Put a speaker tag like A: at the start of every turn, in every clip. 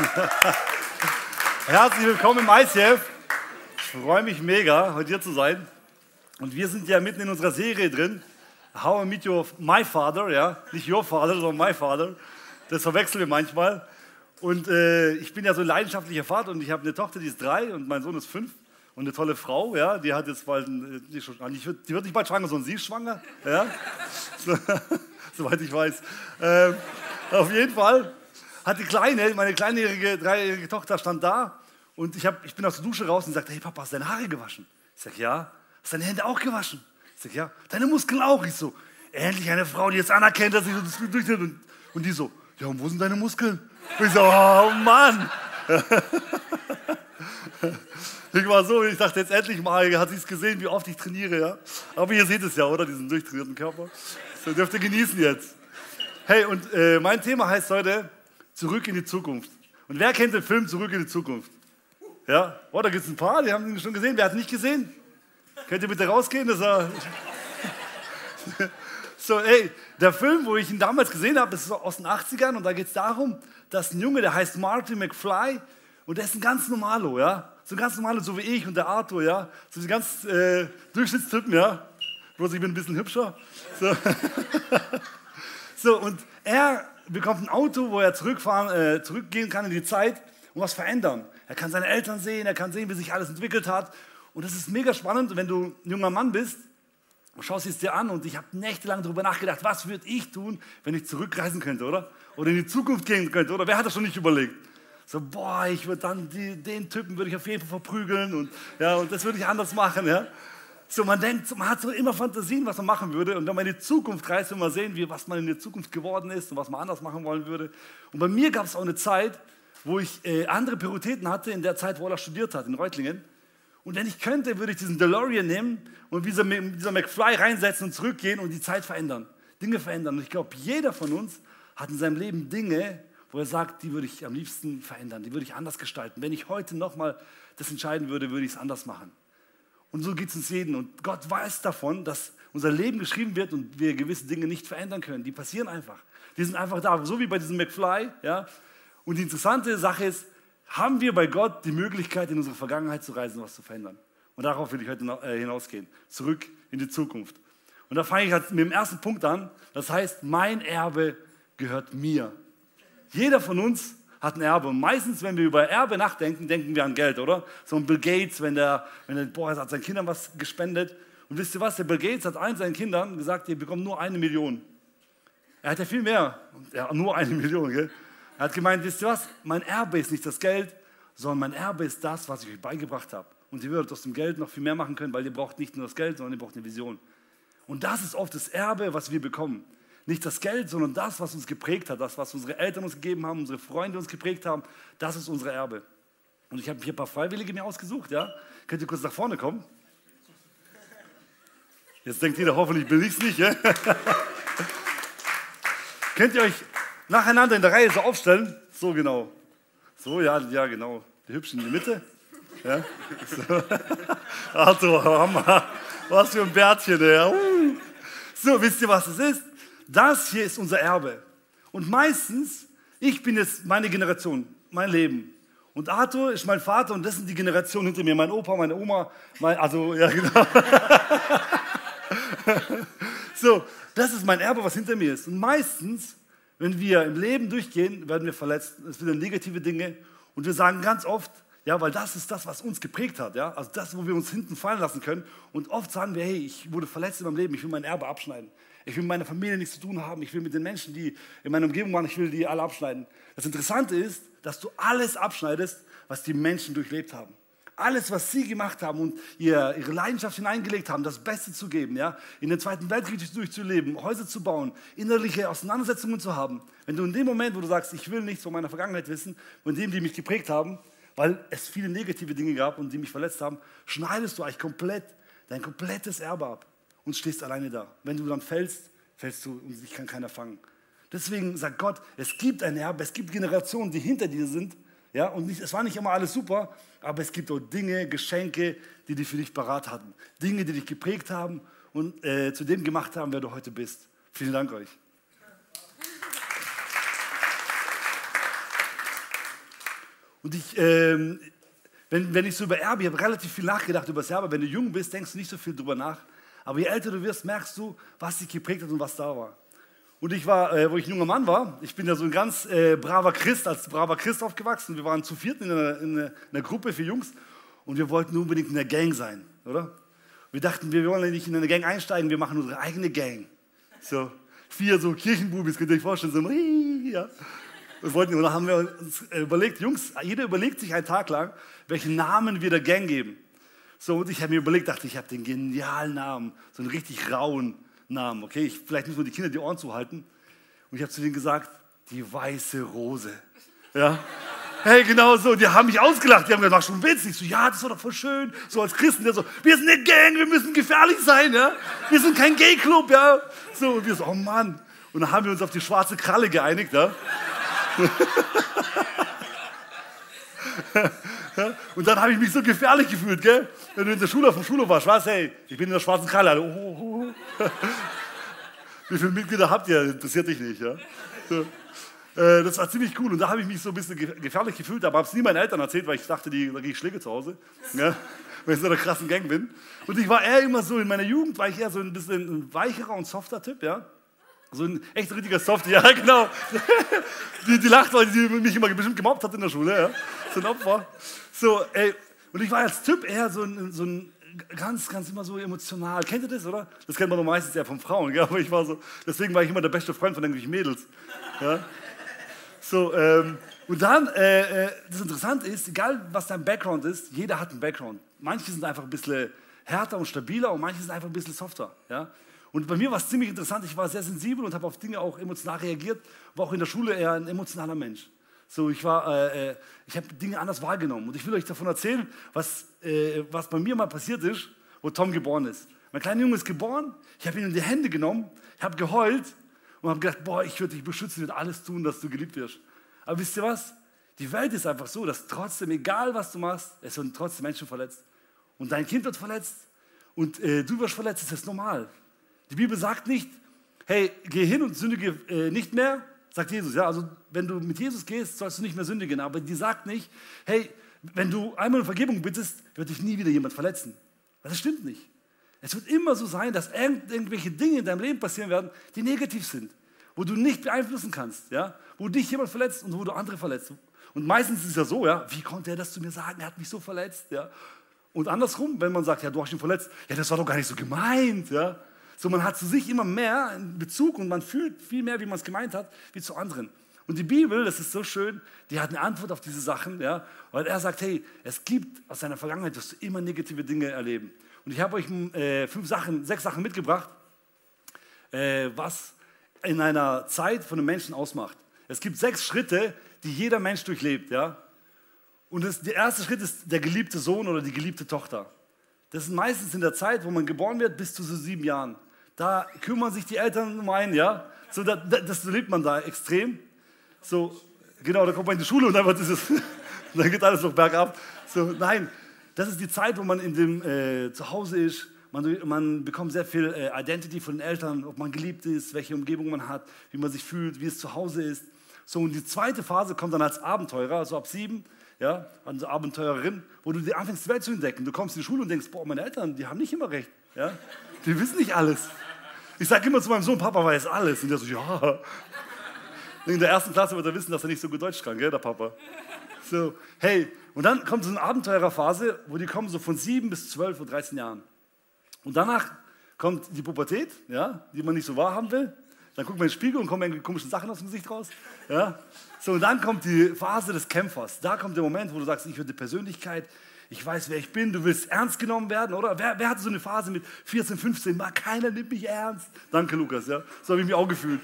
A: Herzlich willkommen im ICF. Ich freue mich mega, heute hier zu sein. Und wir sind ja mitten in unserer Serie drin. How I Meet Your My Father, ja, nicht Your Father, sondern My Father. Das verwechseln wir manchmal. Und äh, ich bin ja so ein leidenschaftlicher Vater und ich habe eine Tochter, die ist drei und mein Sohn ist fünf. Und eine tolle Frau, ja, die hat jetzt bald, ein, die, wird, die wird nicht bald schwanger, sondern sie ist schwanger, ja, so, soweit ich weiß. Ähm, auf jeden Fall hat die Kleine, meine kleinjährige, dreijährige Tochter stand da und ich, hab, ich bin aus der Dusche raus und sagte, hey Papa, hast du deine Haare gewaschen? Ich sage, ja. Hast du deine Hände auch gewaschen? Ich sage, ja. Deine Muskeln auch? Ich so, endlich eine Frau, die jetzt anerkennt, dass ich das durchnimmt. Und, und die so, ja, und wo sind deine Muskeln? Und ich so, oh Mann. ich war so, ich dachte jetzt endlich mal, hat sie es gesehen, wie oft ich trainiere, ja. Aber ihr seht es ja, oder? Diesen durchtrainierten Körper. Das dürft ihr genießen jetzt. Hey, und äh, mein Thema heißt heute Zurück in die Zukunft. Und wer kennt den Film Zurück in die Zukunft? Ja? Oh, da gibt es ein paar, die haben ihn schon gesehen. Wer hat ihn nicht gesehen? Könnt ihr bitte rausgehen? Das war so, ey, der Film, wo ich ihn damals gesehen habe, ist aus den 80ern und da geht es darum, dass ein Junge, der heißt Marty McFly und der ist ein ganz normalo, ja. So ein ganz normalo, so wie ich und der Arthur, ja. So ein ganz äh, Durchschnittstypen, ja. Bloß ich bin ein bisschen hübscher. So. so, und er bekommt ein Auto, wo er zurückfahren, äh, zurückgehen kann in die Zeit und was verändern. Er kann seine Eltern sehen, er kann sehen, wie sich alles entwickelt hat. Und das ist mega spannend, wenn du ein junger Mann bist und schaust es dir an und ich habe nächtelang darüber nachgedacht, was würde ich tun, wenn ich zurückreisen könnte, oder? Oder in die Zukunft gehen könnte, oder? Wer hat das schon nicht überlegt? So, boah, ich würde dann die, den Typen würde ich auf jeden Fall verprügeln und ja, und das würde ich anders machen, ja. So, man denkt, man hat so immer Fantasien, was man machen würde. Und wenn man in die Zukunft reist, will man sehen, wie, was man in der Zukunft geworden ist und was man anders machen wollen würde. Und bei mir gab es auch eine Zeit, wo ich äh, andere Prioritäten hatte, in der Zeit, wo er studiert hat, in Reutlingen. Und wenn ich könnte, würde ich diesen DeLorean nehmen und dieser, dieser McFly reinsetzen und zurückgehen und die Zeit verändern, Dinge verändern. Und ich glaube, jeder von uns hat in seinem Leben Dinge, wo er sagt, die würde ich am liebsten verändern, die würde ich anders gestalten. Wenn ich heute nochmal das entscheiden würde, würde ich es anders machen. Und so geht es uns jeden. Und Gott weiß davon, dass unser Leben geschrieben wird und wir gewisse Dinge nicht verändern können. Die passieren einfach. Die sind einfach da, so wie bei diesem McFly. Ja? Und die interessante Sache ist, haben wir bei Gott die Möglichkeit, in unsere Vergangenheit zu reisen und was zu verändern? Und darauf will ich heute äh, hinausgehen. Zurück in die Zukunft. Und da fange ich mit dem ersten Punkt an. Das heißt, mein Erbe gehört mir. Jeder von uns hat ein Erbe. Und meistens, wenn wir über Erbe nachdenken, denken wir an Geld, oder? So ein Bill Gates, wenn der, wenn der boah, er hat seinen Kindern was gespendet. Und wisst ihr was? Der Bill Gates hat allen seinen Kindern gesagt, ihr bekommt nur eine Million. Er hat ja viel mehr. Ja, nur eine Million, gell? Er hat gemeint, wisst ihr was? Mein Erbe ist nicht das Geld, sondern mein Erbe ist das, was ich euch beigebracht habe. Und ihr würdet aus dem Geld noch viel mehr machen können, weil ihr braucht nicht nur das Geld, sondern ihr braucht eine Vision. Und das ist oft das Erbe, was wir bekommen. Nicht das Geld, sondern das, was uns geprägt hat, das, was unsere Eltern uns gegeben haben, unsere Freunde uns geprägt haben, das ist unser Erbe. Und ich habe hier ein paar Freiwillige mir ausgesucht, ja? Könnt ihr kurz nach vorne kommen? Jetzt denkt jeder, hoffentlich bin ich es nicht, ja? Könnt ihr euch nacheinander in der Reihe so aufstellen? So genau. So, ja, ja, genau. Die Hübschen in der Mitte. Ja? So. Arthur, Hammer. Was für ein Bärtchen, ja. So, wisst ihr, was es ist? Das hier ist unser Erbe. Und meistens, ich bin jetzt meine Generation, mein Leben. Und Arthur ist mein Vater und das sind die Generationen hinter mir. Mein Opa, meine Oma, mein, also, ja, genau. so, das ist mein Erbe, was hinter mir ist. Und meistens, wenn wir im Leben durchgehen, werden wir verletzt. Es sind negative Dinge. Und wir sagen ganz oft, ja, weil das ist das, was uns geprägt hat. Ja? Also das, wo wir uns hinten fallen lassen können. Und oft sagen wir, hey, ich wurde verletzt in meinem Leben, ich will mein Erbe abschneiden. Ich will mit meiner Familie nichts zu tun haben. Ich will mit den Menschen, die in meiner Umgebung waren, ich will die alle abschneiden. Das Interessante ist, dass du alles abschneidest, was die Menschen durchlebt haben. Alles, was sie gemacht haben und ihr, ihre Leidenschaft hineingelegt haben, das Beste zu geben, ja? in den Zweiten Weltkrieg durchzuleben, Häuser zu bauen, innerliche Auseinandersetzungen zu haben. Wenn du in dem Moment, wo du sagst, ich will nichts von meiner Vergangenheit wissen, von dem, die mich geprägt haben, weil es viele negative Dinge gab und die mich verletzt haben, schneidest du eigentlich komplett dein komplettes Erbe ab und stehst alleine da. Wenn du dann fällst, fällst du und dich kann keiner fangen. Deswegen sagt Gott, es gibt ein Erbe, es gibt Generationen, die hinter dir sind. Ja, und nicht, es war nicht immer alles super, aber es gibt auch Dinge, Geschenke, die die für dich parat hatten. Dinge, die dich geprägt haben und äh, zu dem gemacht haben, wer du heute bist. Vielen Dank euch. Und ich, ähm, wenn, wenn ich so über Erbe, ich habe relativ viel nachgedacht über das Erbe. Wenn du jung bist, denkst du nicht so viel drüber nach. Aber je älter du wirst, merkst du, was dich geprägt hat und was da war. Und ich war, äh, wo ich ein junger Mann war, ich bin ja so ein ganz äh, braver Christ, als braver Christ aufgewachsen. Wir waren zu viert in einer, in einer, in einer Gruppe für Jungs und wir wollten unbedingt in der Gang sein, oder? Wir dachten, wir wollen nicht in eine Gang einsteigen, wir machen unsere eigene Gang. So, vier so Kirchenbubis, könnt ihr euch vorstellen, so, ja. Wir wollten, und dann haben wir uns überlegt, Jungs, jeder überlegt sich einen Tag lang, welchen Namen wir der Gang geben. So, und ich habe mir überlegt, dachte, ich habe den genialen Namen, so einen richtig rauen Namen, okay? Ich, vielleicht müssen wir die Kinder die Ohren zuhalten. Und ich habe zu denen gesagt, die weiße Rose. Ja? Hey, genau so. Die haben mich ausgelacht. Die haben gesagt, schon witzig. So, ja, das war doch voll schön. So als Christen, der so, wir sind eine Gang, wir müssen gefährlich sein, ja? Wir sind kein Gay-Club, ja? So, und wir so, oh Mann. Und dann haben wir uns auf die schwarze Kralle geeinigt, ja? Und dann habe ich mich so gefährlich gefühlt, gell? Wenn du in der Schule auf dem Schulhof warst, was, hey, ich bin in der schwarzen Kralle. Oh, oh, oh. Wie viele Mitglieder habt ihr? Interessiert dich nicht, ja? Äh, das war ziemlich cool und da habe ich mich so ein bisschen gefährlich gefühlt, aber habe es nie meinen Eltern erzählt, weil ich dachte, die, da gehe ich Schläge zu Hause, ja? weil ich so einer krassen Gang bin. Und ich war eher immer so, in meiner Jugend war ich eher so ein bisschen ein weicherer und softer Typ, ja? So ein echt richtiger Soft, ja, genau. Die, die lacht, weil die mich immer bestimmt gemobbt hat in der Schule, ja. So ein Opfer. So, ey, und ich war als Typ eher so ein, so ein ganz, ganz immer so emotional. Kennt ihr das, oder? Das kennt man doch meistens eher von Frauen, gell? aber ich war so, deswegen war ich immer der beste Freund von irgendwelchen Mädels. Ja? So, ähm, und dann, äh, äh, das Interessante ist, egal was dein Background ist, jeder hat einen Background. Manche sind einfach ein bisschen härter und stabiler und manche sind einfach ein bisschen softer. Ja? Und bei mir war es ziemlich interessant. Ich war sehr sensibel und habe auf Dinge auch emotional reagiert. War auch in der Schule eher ein emotionaler Mensch. So, ich war, äh, äh ich habe Dinge anders wahrgenommen. Und ich will euch davon erzählen, was, äh, was bei mir mal passiert ist, wo Tom geboren ist. Mein kleiner Junge ist geboren. Ich habe ihn in die Hände genommen, ich habe geheult und habe gedacht, boah, ich würde dich beschützen, ich würde alles tun, dass du geliebt wirst. Aber wisst ihr was? Die Welt ist einfach so, dass trotzdem, egal was du machst, es werden trotzdem Menschen verletzt. Und dein Kind wird verletzt und äh, du wirst verletzt, das ist normal. Die Bibel sagt nicht, hey, geh hin und sündige äh, nicht mehr, sagt Jesus. Ja, also wenn du mit Jesus gehst, sollst du nicht mehr sündigen. Aber die sagt nicht, hey, wenn du einmal um Vergebung bittest, wird dich nie wieder jemand verletzen. Das stimmt nicht. Es wird immer so sein, dass irgendwelche Dinge in deinem Leben passieren werden, die negativ sind, wo du nicht beeinflussen kannst, ja, wo dich jemand verletzt und wo du andere verletzt. Und meistens ist es ja so, ja, wie konnte er das zu mir sagen? Er hat mich so verletzt, ja. Und andersrum, wenn man sagt, ja, du hast ihn verletzt, ja, das war doch gar nicht so gemeint, ja. So, man hat zu sich immer mehr in Bezug und man fühlt viel mehr, wie man es gemeint hat, wie zu anderen. Und die Bibel, das ist so schön, die hat eine Antwort auf diese Sachen, ja, weil er sagt, hey, es gibt aus deiner Vergangenheit, wirst du immer negative Dinge erleben. Und ich habe euch äh, fünf Sachen, sechs Sachen mitgebracht, äh, was in einer Zeit von einem Menschen ausmacht. Es gibt sechs Schritte, die jeder Mensch durchlebt, ja. Und das, der erste Schritt ist der geliebte Sohn oder die geliebte Tochter. Das ist meistens in der Zeit, wo man geboren wird, bis zu so sieben Jahren. Da kümmern sich die Eltern um einen, ja. So, da, das lebt man da extrem. So, genau, da kommt man in die Schule und dann, wird dieses, dann geht alles noch bergab. So, nein, das ist die Zeit, wo man in dem äh, Zuhause ist. Man, man, bekommt sehr viel äh, Identity von den Eltern, ob man geliebt ist, welche Umgebung man hat, wie man sich fühlt, wie es zu Hause ist. So, und die zweite Phase kommt dann als Abenteurer, also ab sieben, ja, also Abenteurerin, wo du dir anfängst, die Welt zu entdecken. Du kommst in die Schule und denkst, boah, meine Eltern, die haben nicht immer recht. Ja? Die wissen nicht alles. Ich sage immer zu meinem Sohn, Papa weiß alles. Und der so, ja. In der ersten Klasse wird er wissen, dass er nicht so gut Deutsch kann, gell, der Papa. So, hey, und dann kommt so eine Abenteurerphase, wo die kommen so von sieben bis zwölf oder 13 Jahren. Und danach kommt die Pubertät, ja, die man nicht so wahrhaben will. Dann guckt man in den Spiegel und kommen irgendwie komische Sachen aus dem Gesicht raus. Ja. So, und dann kommt die Phase des Kämpfers. Da kommt der Moment, wo du sagst, ich will die Persönlichkeit, ich weiß, wer ich bin, du willst ernst genommen werden, oder? Wer, wer hatte so eine Phase mit 14, 15, mal keiner nimmt mich ernst? Danke, Lukas, ja. So habe ich mich auch gefühlt.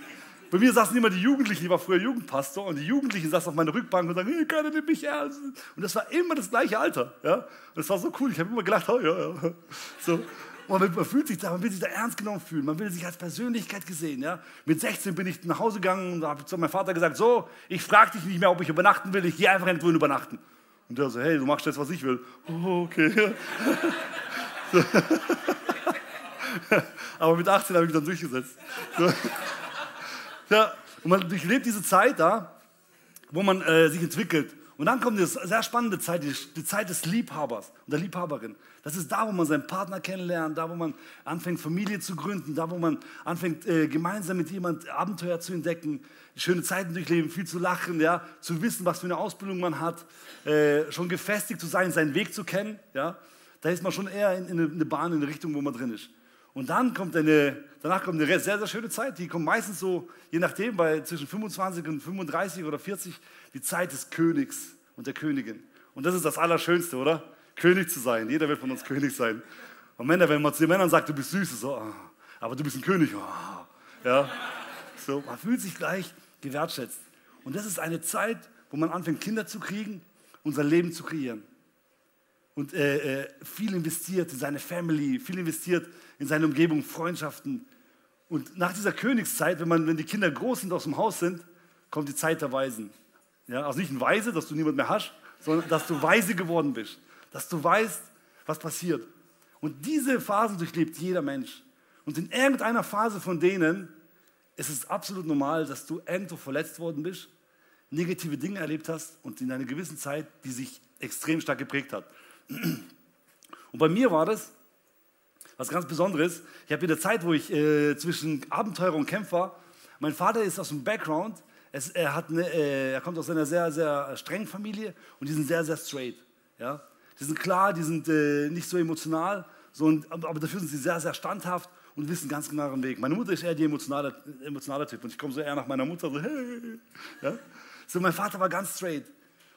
A: Bei mir saßen immer die Jugendlichen, ich war früher Jugendpastor, und die Jugendlichen saßen auf meiner Rückbank und sagen, hey, keiner nimmt mich ernst. Und das war immer das gleiche Alter, ja. Und das war so cool, ich habe immer gedacht, oh, ja, ja. So. Man fühlt sich da, man will sich da ernst genommen fühlen, man will sich als Persönlichkeit gesehen. Ja? Mit 16 bin ich nach Hause gegangen und habe zu meinem Vater gesagt, so, ich frage dich nicht mehr, ob ich übernachten will, ich gehe einfach irgendwo übernachten. Und der so, hey, du machst jetzt, was ich will. Oh, okay. Aber mit 18 habe ich mich dann durchgesetzt. Ja, und man durchlebt diese Zeit da, wo man äh, sich entwickelt. Und dann kommt eine sehr spannende Zeit, die Zeit des Liebhabers und der Liebhaberin. Das ist da, wo man seinen Partner kennenlernt, da, wo man anfängt, Familie zu gründen, da, wo man anfängt, äh, gemeinsam mit jemand Abenteuer zu entdecken, schöne Zeiten durchleben, viel zu lachen, ja, zu wissen, was für eine Ausbildung man hat, äh, schon gefestigt zu sein, seinen Weg zu kennen. Ja. Da ist man schon eher in, in eine Bahn, in eine Richtung, wo man drin ist. Und dann kommt eine, danach kommt eine sehr, sehr schöne Zeit. Die kommt meistens so, je nachdem, bei zwischen 25 und 35 oder 40, die Zeit des Königs und der Königin. Und das ist das Allerschönste, oder? König zu sein. Jeder will von uns König sein. Und Männer, wenn man zu den Männern sagt, du bist süß, so, ah, aber du bist ein König. Ah, ja. So, man fühlt sich gleich gewertschätzt. Und das ist eine Zeit, wo man anfängt, Kinder zu kriegen und sein Leben zu kreieren und äh, äh, viel investiert in seine Family, viel investiert in seine Umgebung, Freundschaften. Und nach dieser Königszeit, wenn, man, wenn die Kinder groß sind, aus dem Haus sind, kommt die Zeit der Weisen. Ja, also nicht ein Weise, dass du niemand mehr hast, sondern dass du weise geworden bist, dass du weißt, was passiert. Und diese Phasen durchlebt jeder Mensch. Und in irgendeiner Phase von denen ist es absolut normal, dass du irgendwo verletzt worden bist, negative Dinge erlebt hast und in einer gewissen Zeit, die sich extrem stark geprägt hat. Und bei mir war das was ganz Besonderes. Ich habe in der Zeit, wo ich äh, zwischen Abenteurer und Kämpfer, mein Vater ist aus dem Background, es, er, hat eine, äh, er kommt aus einer sehr, sehr strengen Familie und die sind sehr, sehr straight. Ja? Die sind klar, die sind äh, nicht so emotional, so, und, aber dafür sind sie sehr, sehr standhaft und wissen ganz genau ihren Weg. Meine Mutter ist eher die emotionale, emotionale Typ und ich komme so eher nach meiner Mutter. So, ja? so, mein Vater war ganz straight.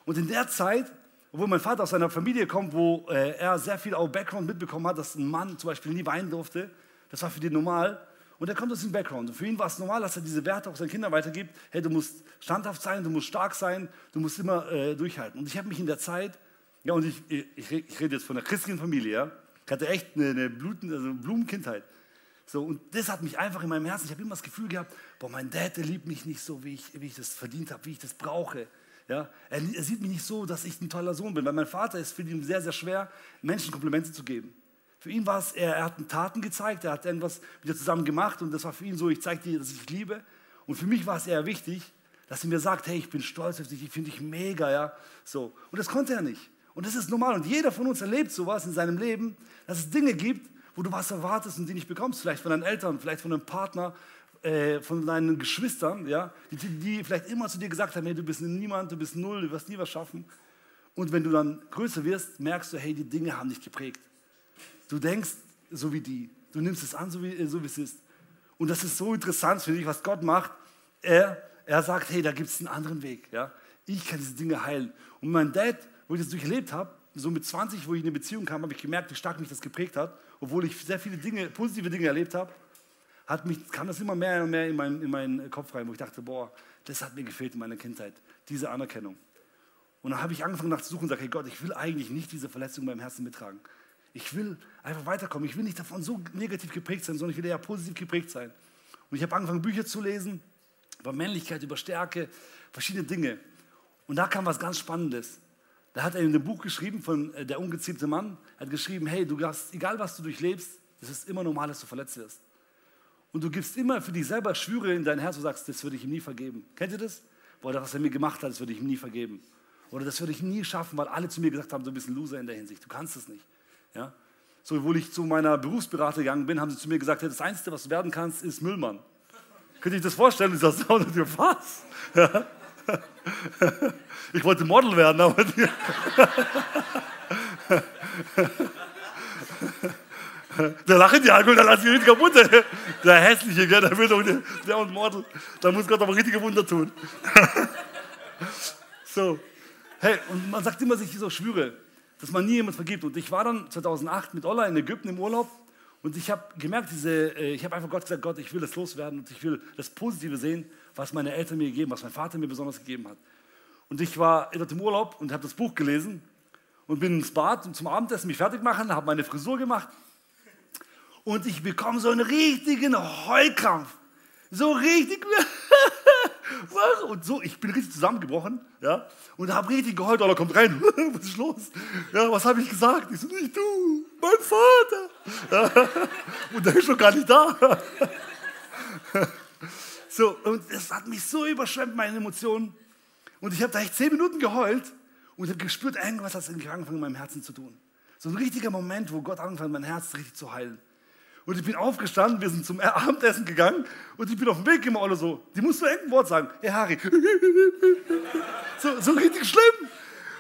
A: Und in der Zeit obwohl mein Vater aus einer Familie kommt, wo äh, er sehr viel auch Background mitbekommen hat, dass ein Mann zum Beispiel nie weinen durfte. Das war für den normal. Und er kommt aus dem Background. Und für ihn war es normal, dass er diese Werte auch seinen Kindern weitergibt. Hey, du musst standhaft sein, du musst stark sein, du musst immer äh, durchhalten. Und ich habe mich in der Zeit, ja, und ich, ich, ich rede jetzt von einer christlichen Familie, ja, ich hatte echt eine, eine Bluten, also Blumenkindheit. So, und das hat mich einfach in meinem Herzen, ich habe immer das Gefühl gehabt, boah, mein Dad, der liebt mich nicht so, wie ich, wie ich das verdient habe, wie ich das brauche. Ja, er, er, sieht mich nicht so, dass ich ein toller Sohn bin, weil mein Vater ist für ihn sehr, sehr schwer, Menschen Komplimente zu geben. Für ihn war es, er, er hat Taten gezeigt, er hat irgendwas mit dir zusammen gemacht und das war für ihn so, ich zeige dir, dass ich dich liebe. Und für mich war es eher wichtig, dass er mir sagt, hey, ich bin stolz auf dich, ich finde dich mega, ja, so. Und das konnte er nicht. Und das ist normal. Und jeder von uns erlebt sowas in seinem Leben, dass es Dinge gibt, wo du was erwartest und die nicht bekommst. Vielleicht von deinen Eltern, vielleicht von einem Partner, äh, von deinen Geschwistern, ja, die, die, vielleicht immer zu dir gesagt haben, hey, du bist niemand, du bist null, du wirst nie was schaffen. Und wenn du dann größer wirst, merkst du, hey, die Dinge haben dich geprägt. Du denkst so wie die. Du nimmst es an, so wie, so wie es ist. Und das ist so interessant, finde ich, was Gott macht. Er, er sagt, hey, da gibt es einen anderen Weg. Ja? Ich kann diese Dinge heilen. Und mein Dad, wo ich das durchlebt habe, so mit 20, wo ich in eine Beziehung kam, habe ich gemerkt, wie stark mich das geprägt hat, obwohl ich sehr viele Dinge, positive Dinge erlebt habe hat mich, kam das immer mehr und mehr in, mein, in meinen Kopf rein, wo ich dachte, boah, das hat mir gefehlt in meiner Kindheit, diese Anerkennung. Und dann habe ich angefangen nachzusuchen und gesagt, hey Gott, ich will eigentlich nicht diese Verletzung beim Herzen mittragen. Ich will einfach weiterkommen. Ich will nicht davon so negativ geprägt sein, sondern ich will eher positiv geprägt sein. Und ich habe angefangen, Bücher zu lesen über Männlichkeit, über Stärke, verschiedene Dinge. Und da kam was ganz Spannendes. Da hat er in einem Buch geschrieben von äh, Der ungezielte Mann, er hat geschrieben, hey, du hast, egal was du durchlebst, es ist immer normal, dass du verletzt wirst. Und du gibst immer für dich selber Schwüre in dein Herz und sagst, das würde ich ihm nie vergeben. Kennt ihr das? Boah, das, was er mir gemacht hat, das würde ich ihm nie vergeben. Oder das würde ich nie schaffen, weil alle zu mir gesagt haben, du bist ein Loser in der Hinsicht. Du kannst es nicht. Ja? So, obwohl ich zu meiner Berufsberater gegangen bin, haben sie zu mir gesagt, das Einzige, was du werden kannst, ist Müllmann. Könnt ihr euch das vorstellen? Ich sage, was? Ja? Ich wollte Model werden, aber... Da lachen die alle, da lassen die richtig kaputt. Der hässliche, gell, der will doch, der, der und Mordel. Da muss Gott aber richtige Wunder tun. So. Hey, und man sagt immer sich so Schwüre, dass man nie jemand vergibt. Und ich war dann 2008 mit Ola in Ägypten im Urlaub und ich habe gemerkt, diese, äh, ich habe einfach Gott gesagt, Gott, ich will das loswerden und ich will das Positive sehen, was meine Eltern mir gegeben, was mein Vater mir besonders gegeben hat. Und ich war dort im Urlaub und habe das Buch gelesen und bin ins Bad und zum Abendessen mich fertig machen, habe meine Frisur gemacht und ich bekomme so einen richtigen Heulkrampf. So richtig. und so, ich bin richtig zusammengebrochen, ja, und habe richtig geheult, oder kommt rein, was ist los? Ja, was habe ich gesagt? Ich so, nicht du, mein Vater. Ja, und der ist schon gar nicht da. So, und es hat mich so überschwemmt, meine Emotionen. Und ich habe da echt zehn Minuten geheult Und habe gespürt, irgendwas hat angefangen in meinem Herzen zu tun. So ein richtiger Moment, wo Gott hat, mein Herz richtig zu heilen. Und ich bin aufgestanden, wir sind zum Abendessen gegangen und ich bin auf dem Weg immer oder so. Die musste irgendein Wort sagen. Hey Harry. So, so richtig schlimm.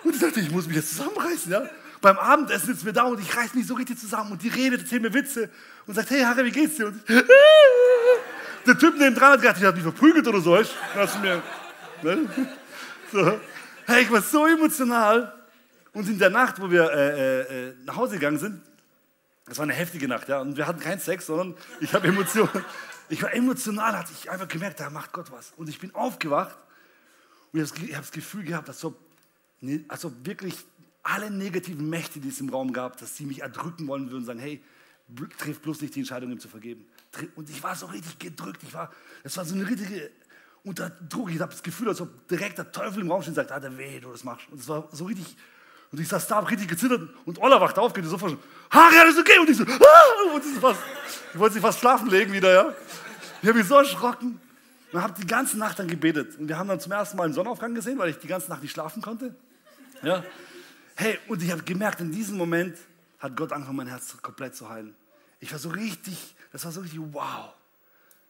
A: Und ich dachte, ich muss mich jetzt zusammenreißen. Ja? Beim Abendessen sitzen wir da und ich reiße mich so richtig zusammen und die redet, erzählt mir Witze und sagt, hey Harry, wie geht's dir? Und ich, der Typ neben dran hat gedacht, ich habe mich verprügelt oder so. Weißt? Mir, ne? so. Hey, ich war so emotional. Und in der Nacht, wo wir äh, äh, nach Hause gegangen sind, das war eine heftige Nacht, ja, und wir hatten keinen Sex, sondern ich habe Emotionen. Ich war emotional, hatte ich einfach gemerkt, da macht Gott was. Und ich bin aufgewacht und ich habe das Gefühl gehabt, als ob, als ob wirklich alle negativen Mächte, die es im Raum gab, dass sie mich erdrücken wollen würden, sagen, hey, triff bloß nicht die Entscheidung, ihm zu vergeben. Und ich war so richtig gedrückt. Ich war, das war so eine richtige unter Druck. Ich habe das Gefühl, als ob direkt der Teufel im Raum steht und sagt, ah, der weh, du das machst. Und es war so richtig, und ich saß da, hab richtig gezittert und Ola wacht auf, geht sofort schon, Harry, alles okay? Und ich so, ah! und ich, fast, ich wollte sie fast schlafen legen wieder, ja. Ich habe mich so erschrocken und habe die ganze Nacht dann gebetet. Und wir haben dann zum ersten Mal einen Sonnenaufgang gesehen, weil ich die ganze Nacht nicht schlafen konnte. Ja. Hey, und ich habe gemerkt, in diesem Moment hat Gott angefangen, mein Herz komplett zu heilen. Ich war so richtig, das war so richtig, wow.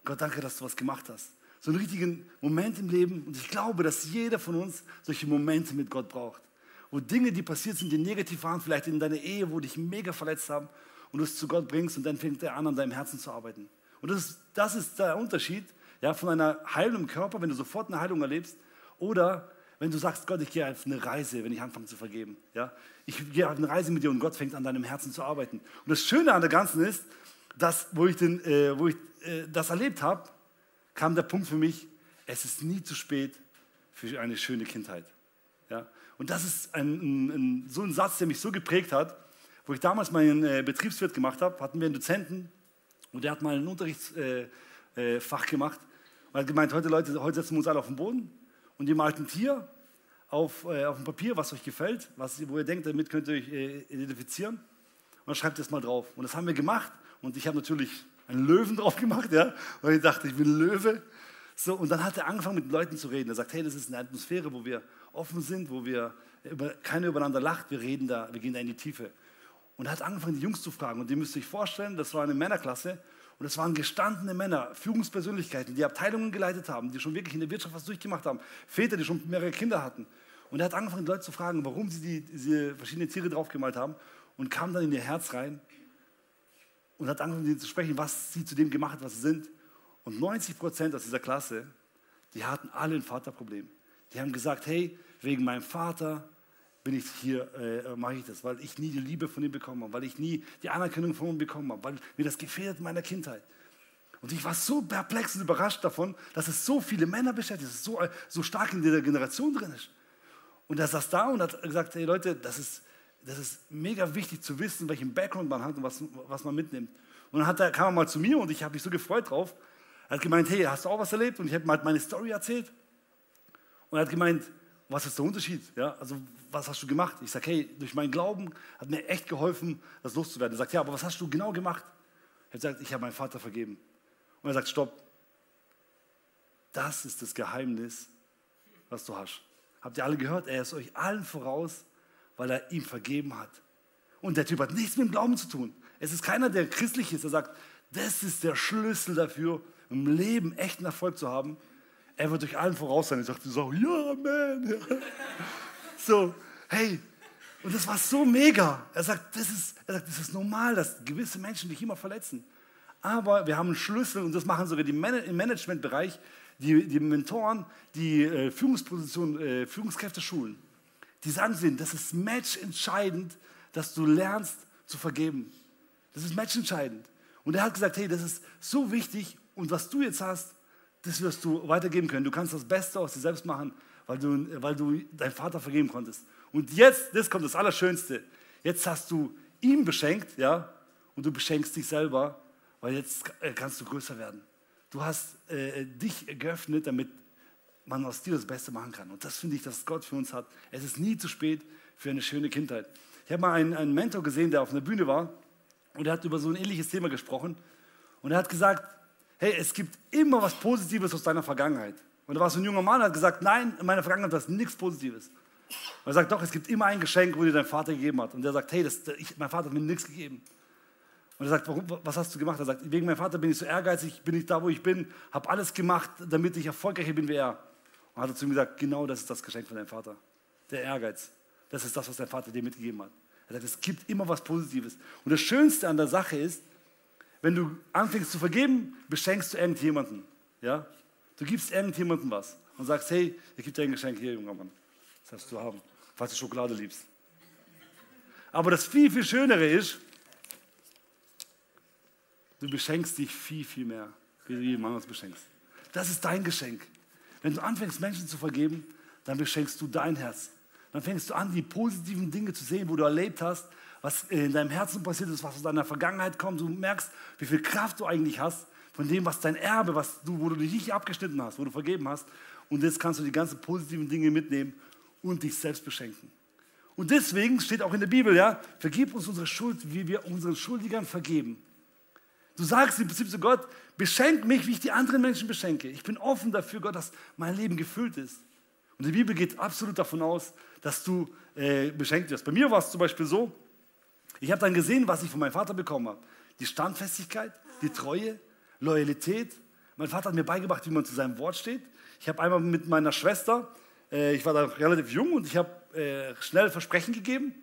A: Gott, danke, dass du was gemacht hast. So einen richtigen Moment im Leben. Und ich glaube, dass jeder von uns solche Momente mit Gott braucht wo Dinge, die passiert sind, die negativ waren, vielleicht in deiner Ehe, wo dich mega verletzt haben und du es zu Gott bringst und dann fängt er an, an deinem Herzen zu arbeiten. Und das ist, das ist der Unterschied ja, von einer Heilung im Körper, wenn du sofort eine Heilung erlebst, oder wenn du sagst, Gott, ich gehe auf eine Reise, wenn ich anfange zu vergeben. Ja? Ich gehe auf eine Reise mit dir und Gott fängt an, deinem Herzen zu arbeiten. Und das Schöne an der Ganzen ist, dass, wo ich, den, äh, wo ich äh, das erlebt habe, kam der Punkt für mich, es ist nie zu spät für eine schöne Kindheit. Und das ist ein, ein, so ein Satz, der mich so geprägt hat. Wo ich damals meinen äh, Betriebswirt gemacht habe, hatten wir einen Dozenten und der hat mal ein Unterrichtsfach äh, äh, gemacht und hat gemeint, heute Leute, heute setzen wir uns alle auf den Boden und ihr malt ein Tier auf, äh, auf dem Papier, was euch gefällt, was, wo ihr denkt, damit könnt ihr euch äh, identifizieren und dann schreibt es mal drauf. Und das haben wir gemacht und ich habe natürlich einen Löwen drauf gemacht, ja, weil ich dachte, ich bin ein Löwe. So, und dann hat er angefangen mit Leuten zu reden. Er sagt, hey, das ist eine Atmosphäre, wo wir offen sind, wo wir über, keiner übereinander lacht, wir reden da, wir gehen da in die Tiefe. Und er hat angefangen, die Jungs zu fragen. Und die müsst ihr euch vorstellen, das war eine Männerklasse. Und das waren gestandene Männer, Führungspersönlichkeiten, die Abteilungen geleitet haben, die schon wirklich in der Wirtschaft was durchgemacht haben. Väter, die schon mehrere Kinder hatten. Und er hat angefangen, die Leute zu fragen, warum sie die, diese verschiedenen Tiere draufgemalt haben. Und kam dann in ihr Herz rein und hat angefangen, mit ihnen zu sprechen, was sie zu dem gemacht hat, was sie sind. Und 90 Prozent aus dieser Klasse, die hatten alle ein Vaterproblem. Die haben gesagt, hey, wegen meinem Vater bin ich hier, äh, mache ich das, weil ich nie die Liebe von ihm bekommen habe, weil ich nie die Anerkennung von ihm bekommen habe, weil mir das gefehlt in meiner Kindheit. Und ich war so perplex und überrascht davon, dass es so viele Männer beschäftigt, dass es so, so stark in dieser Generation drin ist. Und er saß da und hat gesagt, hey Leute, das ist, das ist mega wichtig zu wissen, welchen Background man hat und was, was man mitnimmt. Und dann hat er, kam er mal zu mir und ich habe mich so gefreut drauf. Er hat gemeint, hey, hast du auch was erlebt? Und ich habe mal meine Story erzählt. Und er hat gemeint, was ist der Unterschied? Ja, also was hast du gemacht? Ich sage, hey, durch meinen Glauben hat mir echt geholfen, das loszuwerden. Er sagt, ja, aber was hast du genau gemacht? Er hat gesagt, ich habe meinen Vater vergeben. Und er sagt, stopp. Das ist das Geheimnis, was du hast. Habt ihr alle gehört? Er ist euch allen voraus, weil er ihm vergeben hat. Und der Typ hat nichts mit dem Glauben zu tun. Es ist keiner, der christlich ist, der sagt, das ist der Schlüssel dafür, im Leben echten Erfolg zu haben. Er wird euch allen voraus sein. Ich sagte so, ja, man. So, hey, und das war so mega. Er sagt, das ist, er sagt, das ist normal, dass gewisse Menschen dich immer verletzen. Aber wir haben einen Schlüssel und das machen sogar die Man im Managementbereich, die, die Mentoren, die äh, Führungspositionen, äh, Führungskräfte schulen. Die sagen sie, das ist matchentscheidend, dass du lernst zu vergeben. Das ist matchentscheidend. Und er hat gesagt, hey, das ist so wichtig und was du jetzt hast, das wirst du weitergeben können. Du kannst das Beste aus dir selbst machen, weil du, weil du deinem Vater vergeben konntest. Und jetzt, das kommt das Allerschönste. Jetzt hast du ihm beschenkt, ja, und du beschenkst dich selber, weil jetzt äh, kannst du größer werden. Du hast äh, dich geöffnet, damit man aus dir das Beste machen kann. Und das finde ich, dass Gott für uns hat. Es ist nie zu spät für eine schöne Kindheit. Ich habe mal einen, einen Mentor gesehen, der auf einer Bühne war und er hat über so ein ähnliches Thema gesprochen. Und er hat gesagt, hey, es gibt immer was Positives aus deiner Vergangenheit. Und da war so ein junger Mann, der hat gesagt, nein, in meiner Vergangenheit war es nichts Positives. Und er sagt, doch, es gibt immer ein Geschenk, wo dir dein Vater gegeben hat. Und der sagt, hey, das, ich, mein Vater hat mir nichts gegeben. Und er sagt, warum, was hast du gemacht? Er sagt, wegen meinem Vater bin ich so ehrgeizig, bin ich da, wo ich bin, habe alles gemacht, damit ich erfolgreicher bin wie er. Und hat er zu ihm gesagt, genau das ist das Geschenk von deinem Vater. Der Ehrgeiz. Das ist das, was dein Vater dir mitgegeben hat. Er sagt, es gibt immer was Positives. Und das Schönste an der Sache ist, wenn du anfängst zu vergeben, beschenkst du irgendjemanden. Ja? Du gibst irgendjemandem was und sagst, hey, ich gebe dir ein Geschenk hier, junger Mann. Das darfst du haben, falls du Schokolade liebst. Aber das viel, viel Schönere ist, du beschenkst dich viel, viel mehr, wie du jemand anderes beschenkst. Das ist dein Geschenk. Wenn du anfängst, Menschen zu vergeben, dann beschenkst du dein Herz. Dann fängst du an, die positiven Dinge zu sehen, wo du erlebt hast, was in deinem Herzen passiert ist, was aus deiner Vergangenheit kommt. Du merkst, wie viel Kraft du eigentlich hast von dem, was dein Erbe, was du, wo du dich nicht abgeschnitten hast, wo du vergeben hast. Und jetzt kannst du die ganzen positiven Dinge mitnehmen und dich selbst beschenken. Und deswegen steht auch in der Bibel, ja, vergib uns unsere Schuld, wie wir unseren Schuldigern vergeben. Du sagst im Prinzip zu Gott, beschenk mich, wie ich die anderen Menschen beschenke. Ich bin offen dafür, Gott, dass mein Leben gefüllt ist. Und die Bibel geht absolut davon aus, dass du äh, beschenkt wirst. Bei mir war es zum Beispiel so, ich habe dann gesehen, was ich von meinem Vater bekommen habe. Die Standfestigkeit, die Treue, Loyalität. Mein Vater hat mir beigebracht, wie man zu seinem Wort steht. Ich habe einmal mit meiner Schwester, äh, ich war da relativ jung und ich habe äh, schnell Versprechen gegeben.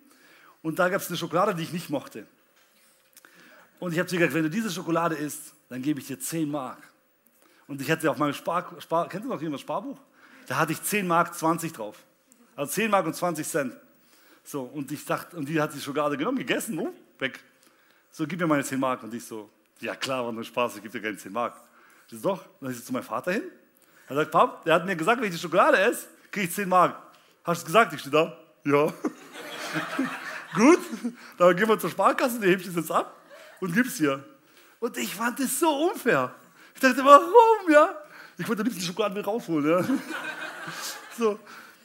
A: Und da gab es eine Schokolade, die ich nicht mochte. Und ich habe ihr gesagt, wenn du diese Schokolade isst, dann gebe ich dir 10 Mark. Und ich hatte auf meinem Spar, Spar kennt ihr noch jemand Sparbuch? Da hatte ich 10 Mark 20 drauf. Also 10 Mark und 20 Cent. So, und ich dachte, und die hat die Schokolade genommen, gegessen, oh, weg. So, gib mir meine 10 Mark. Und ich so, ja klar, war nur Spaß, ich gebe dir keine 10 Mark. Ich so, doch. Dann ist sie zu meinem Vater hin. Er sagt, Pap, der hat mir gesagt, wenn ich die Schokolade esse, kriege ich 10 Mark. Hast du es gesagt? Ich stehe da. Ja. Gut, dann gehen wir zur Sparkasse, die hebt es jetzt ab und gib's ihr. Und ich fand das so unfair. Ich dachte, warum, ja? Ich wollte am liebsten Schokolade mit rausholen, ja. So,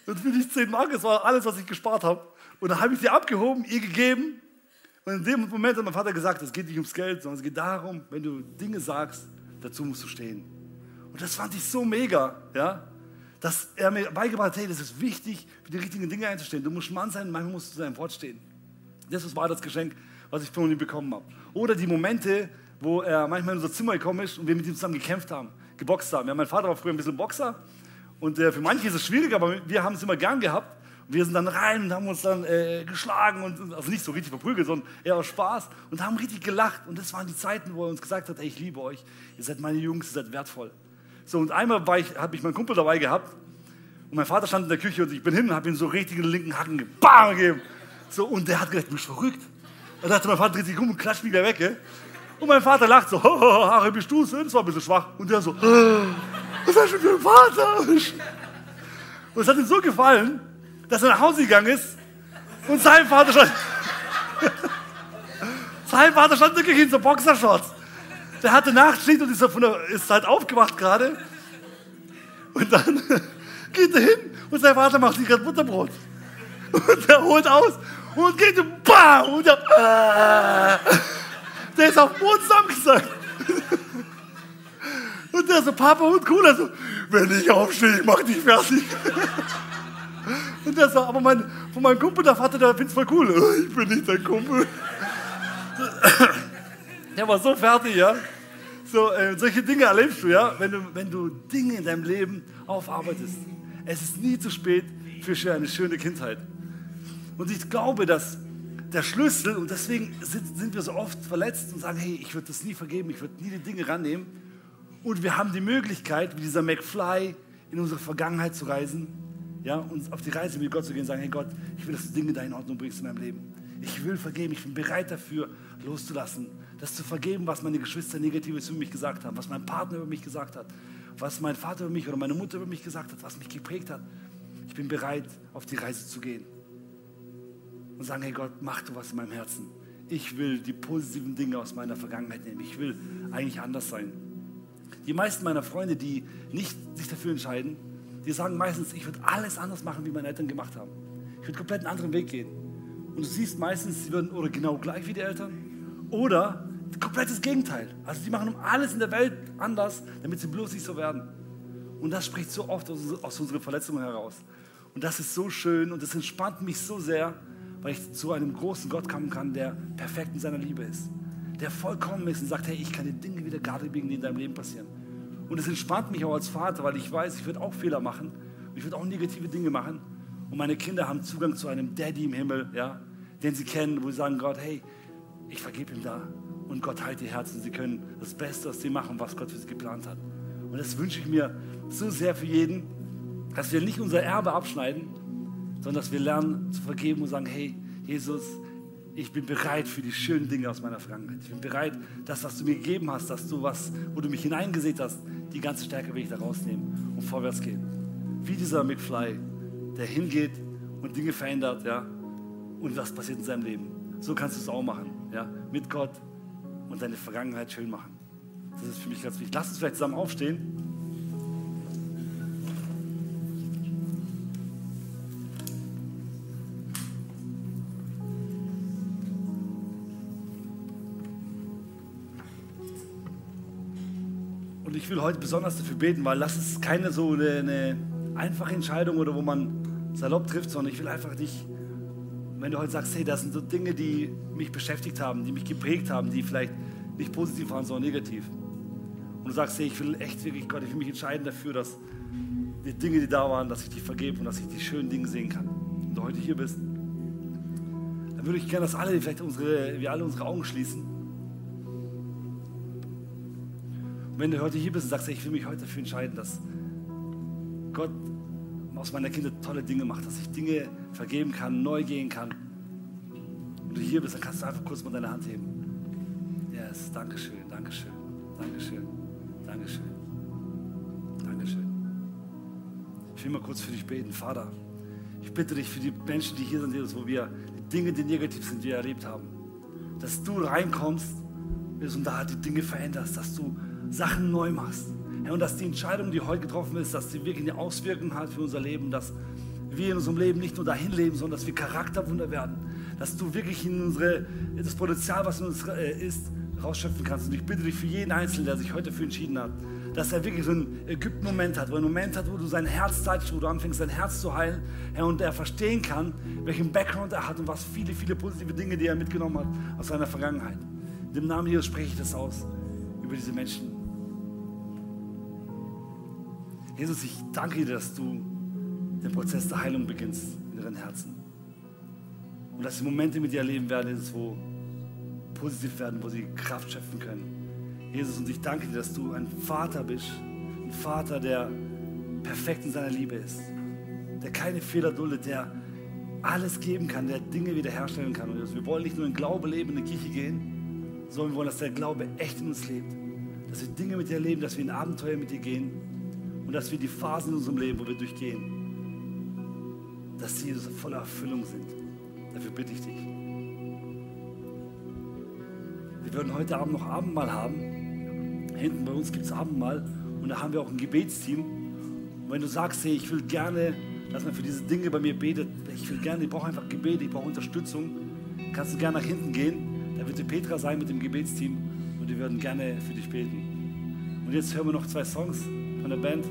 A: dann finde ich 10 Mark, das war alles, was ich gespart habe. Und dann habe ich sie abgehoben, ihr gegeben. Und in dem Moment hat mein Vater gesagt, es geht nicht ums Geld, sondern es geht darum, wenn du Dinge sagst, dazu musst du stehen. Und das fand ich so mega, ja, dass er mir beigebracht hat, hey, das ist wichtig, für die richtigen Dinge einzustehen. Du musst Mann sein, manchmal musst du zu deinem Wort stehen. Das war das Geschenk, was ich von ihm bekommen habe. Oder die Momente, wo er manchmal in unser Zimmer gekommen ist und wir mit ihm zusammen gekämpft haben, geboxt haben. Ja, mein Vater war früher ein bisschen Boxer und äh, für manche ist es schwierig, aber wir haben es immer gern gehabt. Wir sind dann rein und haben uns dann äh, geschlagen und also nicht so richtig verprügelt, sondern eher aus Spaß und haben richtig gelacht. Und das waren die Zeiten, wo er uns gesagt hat, ey, ich liebe euch, ihr seid meine Jungs, ihr seid wertvoll. So, und einmal habe ich meinen Kumpel dabei gehabt und mein Vater stand in der Küche und ich bin hin und habe ihm so richtig den linken Hacken gegeben. So, und der hat gedacht, du bist verrückt. Da dachte mein Vater dreht sich um und klatscht mich wieder weg. Und mein Vater lacht so, Harry, bist du? Das war ein bisschen schwach. Und der so, was hast du für ein Vater? Und es hat ihm so gefallen, dass er nach Hause gegangen ist und sein Vater stand, sein Vater stand wirklich in so Boxershorts. Der hatte Nachtschicht und ist, der, ist halt aufgewacht gerade. Und dann geht er hin und sein Vater macht sich gerade Butterbrot. Und er holt aus und geht und bam! Und der, äh, der ist auf den Boden zusammengesagt. Und der so, Papa und Cola so, wenn ich aufstehe, ich mach dich fertig. Und der so, aber mein, von meinem Kumpel, der Vater, der find's voll cool. Ich bin nicht dein Kumpel. Der war so fertig, ja. So, äh, solche Dinge erlebst du, ja, wenn du, wenn du Dinge in deinem Leben aufarbeitest. Es ist nie zu spät für eine schöne Kindheit. Und ich glaube, dass der Schlüssel, und deswegen sind, sind wir so oft verletzt und sagen, hey, ich würde das nie vergeben, ich würde nie die Dinge rannehmen. Und wir haben die Möglichkeit, wie dieser McFly, in unsere Vergangenheit zu reisen, ja, und auf die Reise mit Gott zu gehen und sagen, hey Gott, ich will, dass du Dinge da in Ordnung bringst in meinem Leben. Ich will vergeben, ich bin bereit dafür, loszulassen, das zu vergeben, was meine Geschwister Negatives über mich gesagt haben, was mein Partner über mich gesagt hat, was mein Vater über mich oder meine Mutter über mich gesagt hat, was mich geprägt hat. Ich bin bereit, auf die Reise zu gehen und sagen, hey Gott, mach du was in meinem Herzen. Ich will die positiven Dinge aus meiner Vergangenheit nehmen. Ich will eigentlich anders sein. Die meisten meiner Freunde, die nicht sich dafür entscheiden, die sagen meistens, ich würde alles anders machen, wie meine Eltern gemacht haben. Ich würde komplett einen anderen Weg gehen. Und du siehst meistens, sie würden oder genau gleich wie die Eltern oder komplettes Gegenteil. Also die machen um alles in der Welt anders, damit sie bloß nicht so werden. Und das spricht so oft aus, aus unseren Verletzungen heraus. Und das ist so schön und das entspannt mich so sehr, weil ich zu einem großen Gott kommen kann, der perfekt in seiner Liebe ist, der vollkommen ist und sagt, hey, ich kann die Dinge wieder gerade biegen, die in deinem Leben passieren. Und es entspannt mich auch als Vater, weil ich weiß, ich würde auch Fehler machen und ich würde auch negative Dinge machen. Und meine Kinder haben Zugang zu einem Daddy im Himmel, ja, den sie kennen, wo sie sagen, Gott, hey, ich vergebe ihm da. Und Gott heilt ihr Herzen. Sie können das Beste aus dem machen, was Gott für sie geplant hat. Und das wünsche ich mir so sehr für jeden, dass wir nicht unser Erbe abschneiden, sondern dass wir lernen zu vergeben und sagen, hey, Jesus, ich bin bereit für die schönen Dinge aus meiner Vergangenheit. Ich bin bereit, das, was du mir gegeben hast, dass du was, wo du mich hineingesät hast, die ganze Stärke will ich da rausnehmen und vorwärts gehen. Wie dieser McFly, der hingeht und Dinge verändert, ja, und was passiert in seinem Leben. So kannst du es auch machen, ja, mit Gott und deine Vergangenheit schön machen. Das ist für mich ganz wichtig. Lass uns vielleicht zusammen aufstehen. Ich will heute besonders dafür beten, weil das ist keine so eine, eine einfache Entscheidung oder wo man salopp trifft, sondern ich will einfach dich, wenn du heute sagst, hey, das sind so Dinge, die mich beschäftigt haben, die mich geprägt haben, die vielleicht nicht positiv waren, sondern negativ. Und du sagst, hey, ich will echt wirklich, Gott, ich will mich entscheiden dafür, dass die Dinge, die da waren, dass ich die vergebe und dass ich die schönen Dinge sehen kann. Und du heute hier bist, dann würde ich gerne, dass alle, vielleicht unsere, wir alle unsere Augen schließen. Wenn du heute hier bist und sagst, ich will mich heute dafür entscheiden, dass Gott aus meiner Kindheit tolle Dinge macht, dass ich Dinge vergeben kann, neu gehen kann. Und du hier bist, dann kannst du einfach kurz mal deine Hand heben. Yes, Dankeschön, Dankeschön, Dankeschön, Dankeschön, Dankeschön. Ich will mal kurz für dich beten. Vater, ich bitte dich für die Menschen, die hier sind, Jesus, wo wir die Dinge, die negativ sind, die wir erlebt haben, dass du reinkommst und da die Dinge veränderst, dass du Sachen neu machst. Herr, und dass die Entscheidung, die heute getroffen ist, dass sie wirklich eine Auswirkung hat für unser Leben, dass wir in unserem Leben nicht nur dahin leben, sondern dass wir Charakterwunder werden. Dass du wirklich in unsere, das Potenzial, was in uns äh, ist, rausschöpfen kannst. Und ich bitte dich für jeden Einzelnen, der sich heute dafür entschieden hat, dass er wirklich so einen Ägypten-Moment hat, wo er einen Moment hat, wo du sein Herz zeigst, wo du anfängst, sein Herz zu heilen, Herr, und er verstehen kann, welchen Background er hat und was viele, viele positive Dinge, die er mitgenommen hat aus seiner Vergangenheit. In dem Namen Jesus spreche ich das aus über diese Menschen. Jesus, ich danke dir, dass du den Prozess der Heilung beginnst in ihren Herzen. Und dass sie Momente mit dir erleben werden, wo positiv werden, wo sie Kraft schöpfen können. Jesus, und ich danke dir, dass du ein Vater bist, ein Vater, der perfekt in seiner Liebe ist, der keine Fehler duldet, der alles geben kann, der Dinge wiederherstellen kann. Und Jesus, wir wollen nicht nur in Glaube leben, in die Kirche gehen, sondern wir wollen, dass der Glaube echt in uns lebt. Dass wir Dinge mit dir erleben, dass wir in Abenteuer mit dir gehen und dass wir die Phasen in unserem Leben, wo wir durchgehen, dass sie voller Erfüllung sind. Dafür bitte ich dich. Wir würden heute Abend noch Abendmahl haben. Hinten bei uns gibt es Abendmahl und da haben wir auch ein Gebetsteam. Und wenn du sagst, hey, ich will gerne, dass man für diese Dinge bei mir betet, ich will gerne, ich brauche einfach Gebet, ich brauche Unterstützung, kannst du gerne nach hinten gehen. Da wird die Petra sein mit dem Gebetsteam und die würden gerne für dich beten. Und jetzt hören wir noch zwei Songs von der Band.